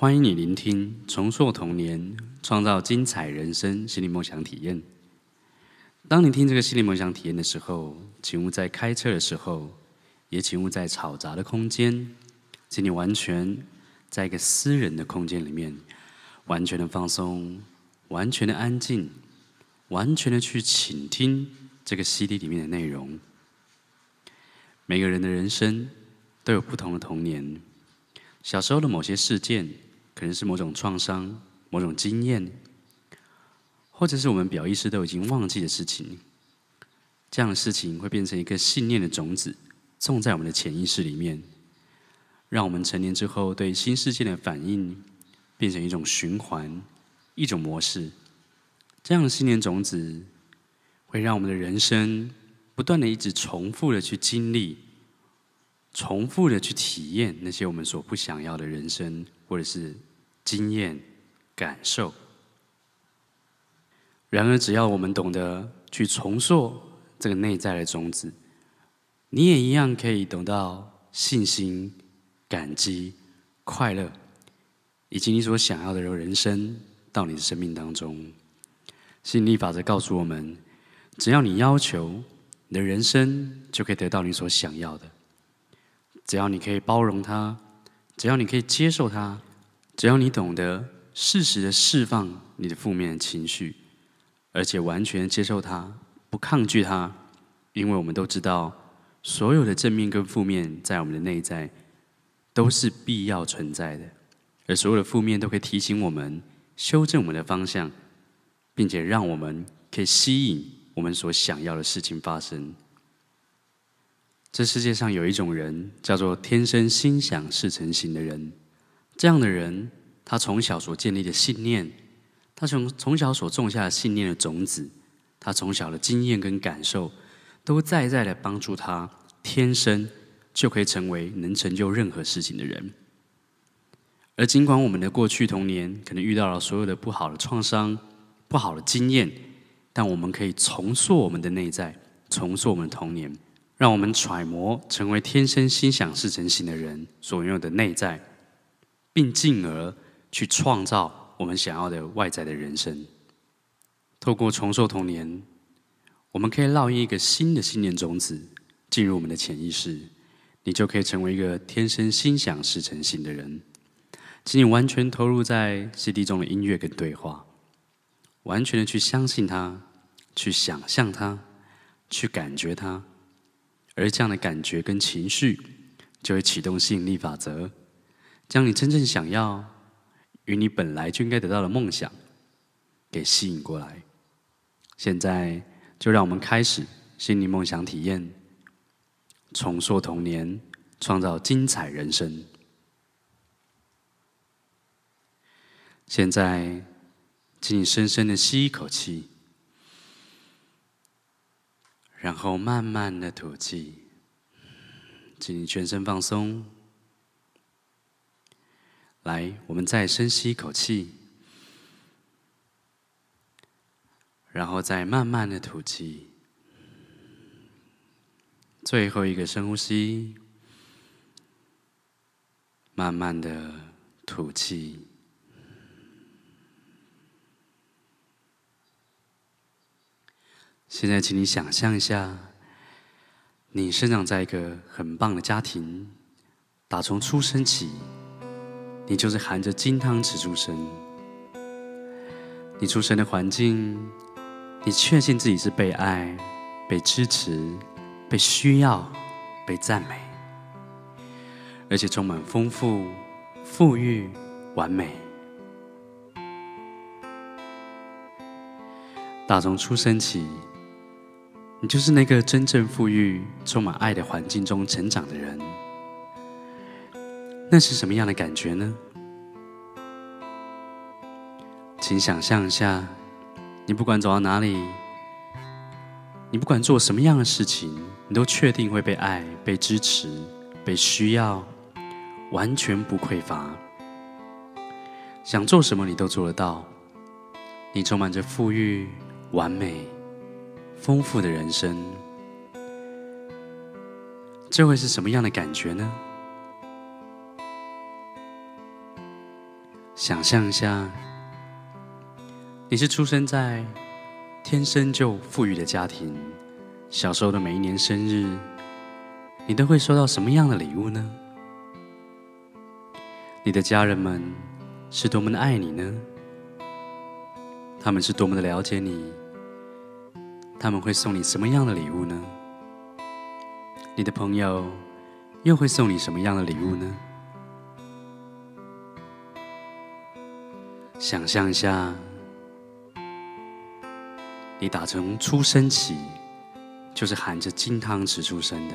欢迎你聆听《重塑童年，创造精彩人生》心理梦想体验。当你听这个心理梦想体验的时候，请勿在开车的时候，也请勿在嘈杂的空间，请你完全在一个私人的空间里面，完全的放松，完全的安静，完全的去倾听这个 CD 里面的内容。每个人的人生都有不同的童年，小时候的某些事件，可能是某种创伤、某种经验。或者是我们表意识都已经忘记的事情，这样的事情会变成一个信念的种子，种在我们的潜意识里面，让我们成年之后对新事件的反应变成一种循环、一种模式。这样的信念种子会让我们的人生不断的一直重复的去经历，重复的去体验那些我们所不想要的人生，或者是经验、感受。然而，只要我们懂得去重塑这个内在的种子，你也一样可以得到信心、感激、快乐，以及你所想要的人生到你的生命当中。吸引力法则告诉我们：只要你要求，你的人生就可以得到你所想要的；只要你可以包容它，只要你可以接受它，只要你懂得适时的释放你的负面情绪。而且完全接受它，不抗拒它，因为我们都知道，所有的正面跟负面在我们的内在都是必要存在的，而所有的负面都可以提醒我们、修正我们的方向，并且让我们可以吸引我们所想要的事情发生。这世界上有一种人叫做天生心想事成型的人，这样的人，他从小所建立的信念。他从从小所种下的信念的种子，他从小的经验跟感受，都在在的帮助他，天生就可以成为能成就任何事情的人。而尽管我们的过去童年可能遇到了所有的不好的创伤、不好的经验，但我们可以重塑我们的内在，重塑我们的童年，让我们揣摩成为天生心想事成型的人所拥有的内在，并进而去创造。我们想要的外在的人生，透过重塑童年，我们可以烙印一个新的信念种子进入我们的潜意识，你就可以成为一个天生心想事成型的人。请你完全投入在 CD 中的音乐跟对话，完全的去相信它，去想象它，去感觉它，而这样的感觉跟情绪就会启动吸引力法则，将你真正想要。与你本来就应该得到的梦想，给吸引过来。现在就让我们开始心灵梦想体验，重塑童年，创造精彩人生。现在，请你深深的吸一口气，然后慢慢的吐气，请你全身放松。来，我们再深吸一口气，然后再慢慢的吐气。最后一个深呼吸，慢慢的吐气。现在，请你想象一下，你生长在一个很棒的家庭，打从出生起。你就是含着金汤匙出生，你出生的环境，你确信自己是被爱、被支持、被需要、被赞美，而且充满丰富、富裕、完美。打从出生起，你就是那个真正富裕、充满爱的环境中成长的人。那是什么样的感觉呢？请想象一下，你不管走到哪里，你不管做什么样的事情，你都确定会被爱、被支持、被需要，完全不匮乏。想做什么，你都做得到。你充满着富裕、完美、丰富的人生，这会是什么样的感觉呢？想象一下，你是出生在天生就富裕的家庭，小时候的每一年生日，你都会收到什么样的礼物呢？你的家人们是多么的爱你呢？他们是多么的了解你？他们会送你什么样的礼物呢？你的朋友又会送你什么样的礼物呢？想象一下，你打从出生起就是含着金汤匙出生的，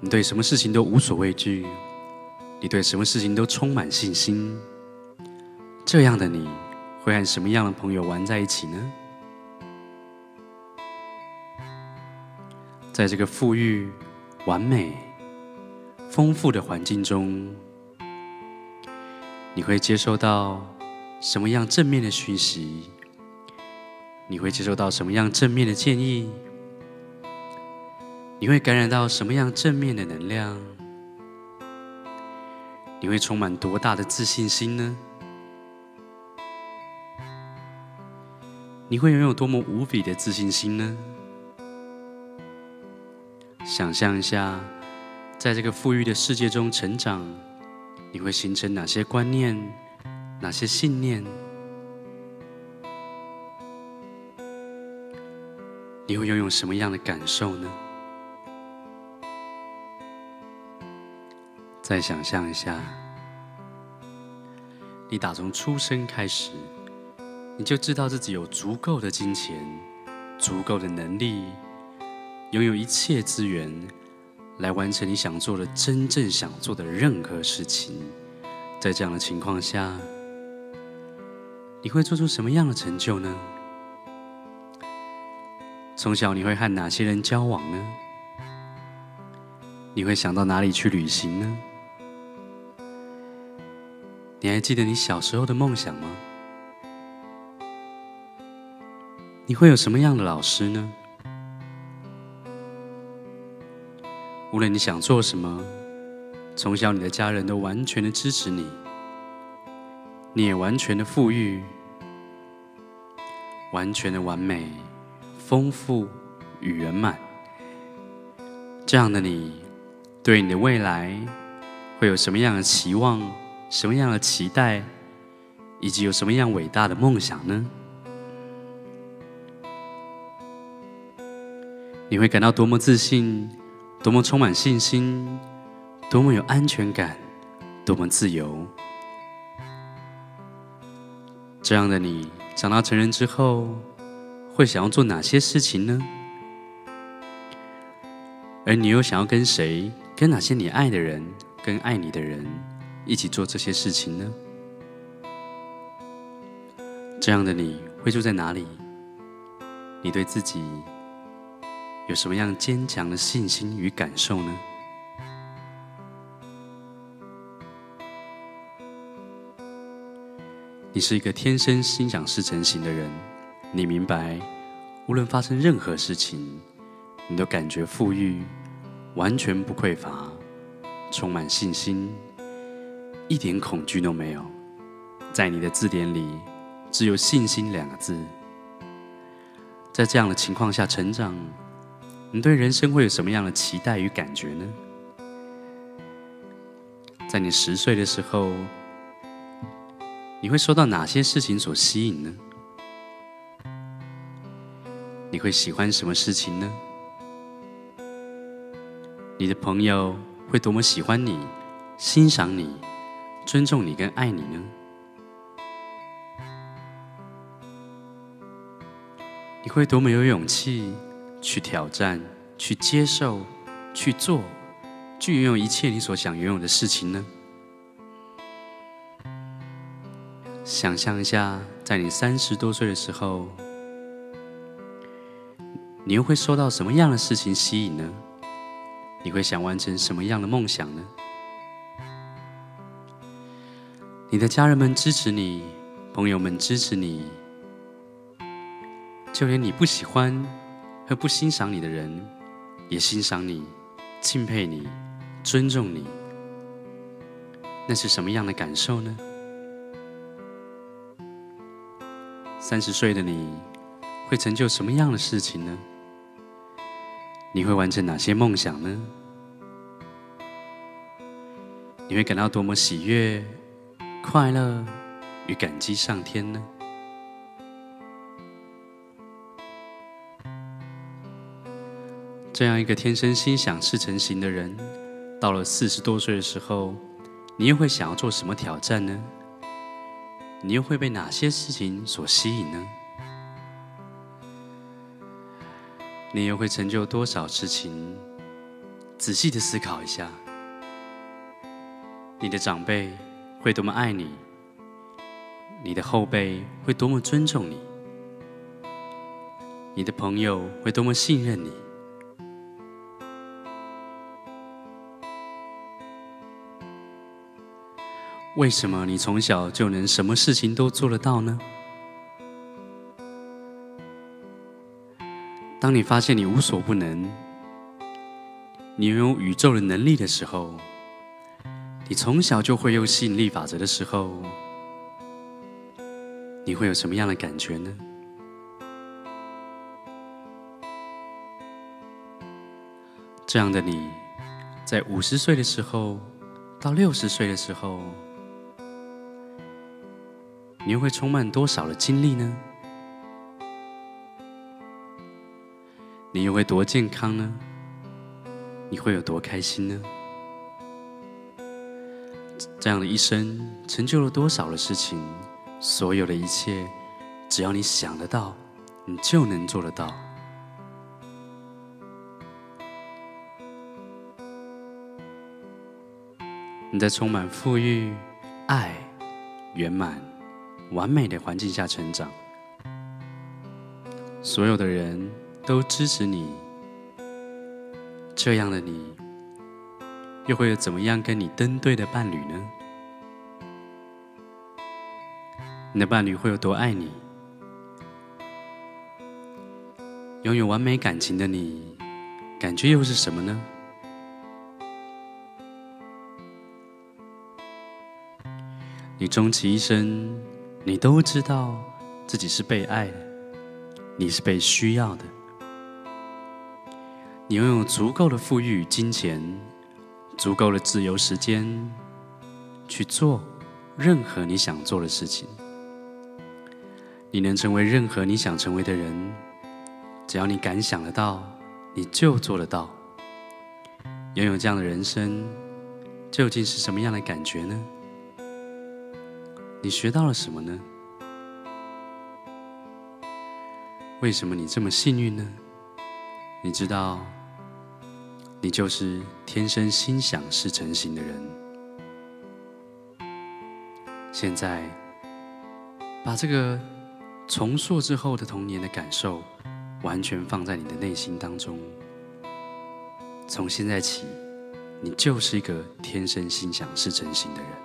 你对什么事情都无所畏惧，你对什么事情都充满信心。这样的你会和什么样的朋友玩在一起呢？在这个富裕、完美、丰富的环境中。你会接收到什么样正面的讯息？你会接收到什么样正面的建议？你会感染到什么样正面的能量？你会充满多大的自信心呢？你会拥有多么无比的自信心呢？想象一下，在这个富裕的世界中成长。你会形成哪些观念？哪些信念？你会拥有什么样的感受呢？再想象一下，你打从出生开始，你就知道自己有足够的金钱、足够的能力，拥有一切资源。来完成你想做的、真正想做的任何事情。在这样的情况下，你会做出什么样的成就呢？从小你会和哪些人交往呢？你会想到哪里去旅行呢？你还记得你小时候的梦想吗？你会有什么样的老师呢？无论你想做什么，从小你的家人都完全的支持你，你也完全的富裕，完全的完美、丰富与圆满。这样的你，对你的未来会有什么样的期望、什么样的期待，以及有什么样伟大的梦想呢？你会感到多么自信？多么充满信心，多么有安全感，多么自由。这样的你，长大成人之后，会想要做哪些事情呢？而你又想要跟谁，跟哪些你爱的人，跟爱你的人，一起做这些事情呢？这样的你会住在哪里？你对自己，有什么样坚强的信心与感受呢？你是一个天生心想事成型的人，你明白，无论发生任何事情，你都感觉富裕，完全不匮乏，充满信心，一点恐惧都没有。在你的字典里，只有信心两个字。在这样的情况下成长。你对人生会有什么样的期待与感觉呢？在你十岁的时候，你会受到哪些事情所吸引呢？你会喜欢什么事情呢？你的朋友会多么喜欢你、欣赏你、尊重你跟爱你呢？你会多么有勇气？去挑战，去接受，去做，去拥有一切你所想拥有的事情呢？想象一下，在你三十多岁的时候，你又会受到什么样的事情吸引呢？你会想完成什么样的梦想呢？你的家人们支持你，朋友们支持你，就连你不喜欢。和不欣赏你的人也欣赏你敬佩你尊重你。那是什么样的感受呢？三十岁的你会成就什么样的事情呢？你会完成哪些梦想呢？你会感到多么喜悦快乐与感激上天呢？这样一个天生心想事成型的人，到了四十多岁的时候，你又会想要做什么挑战呢？你又会被哪些事情所吸引呢？你又会成就多少事情？仔细的思考一下，你的长辈会多么爱你，你的后辈会多么尊重你，你的朋友会多么信任你。为什么你从小就能什么事情都做得到呢？当你发现你无所不能，你拥有宇宙的能力的时候，你从小就会用吸引力法则的时候，你会有什么样的感觉呢？这样的你，在五十岁的时候到六十岁的时候。你又会充满多少的精力呢？你又会多健康呢？你会有多开心呢？这样的一生成就了多少的事情？所有的一切，只要你想得到，你就能做得到。你在充满富裕、爱、圆满。完美的环境下成长，所有的人都支持你，这样的你，又会有怎么样跟你登对的伴侣呢？你的伴侣会有多爱你？拥有完美感情的你，感觉又是什么呢？你终其一生。你都知道自己是被爱的，你是被需要的，你拥有足够的富裕金钱，足够的自由时间，去做任何你想做的事情。你能成为任何你想成为的人，只要你敢想得到，你就做得到。拥有这样的人生，究竟是什么样的感觉呢？你学到了什么呢？为什么你这么幸运呢？你知道，你就是天生心想事成型的人。现在，把这个重塑之后的童年的感受，完全放在你的内心当中。从现在起，你就是一个天生心想事成型的人。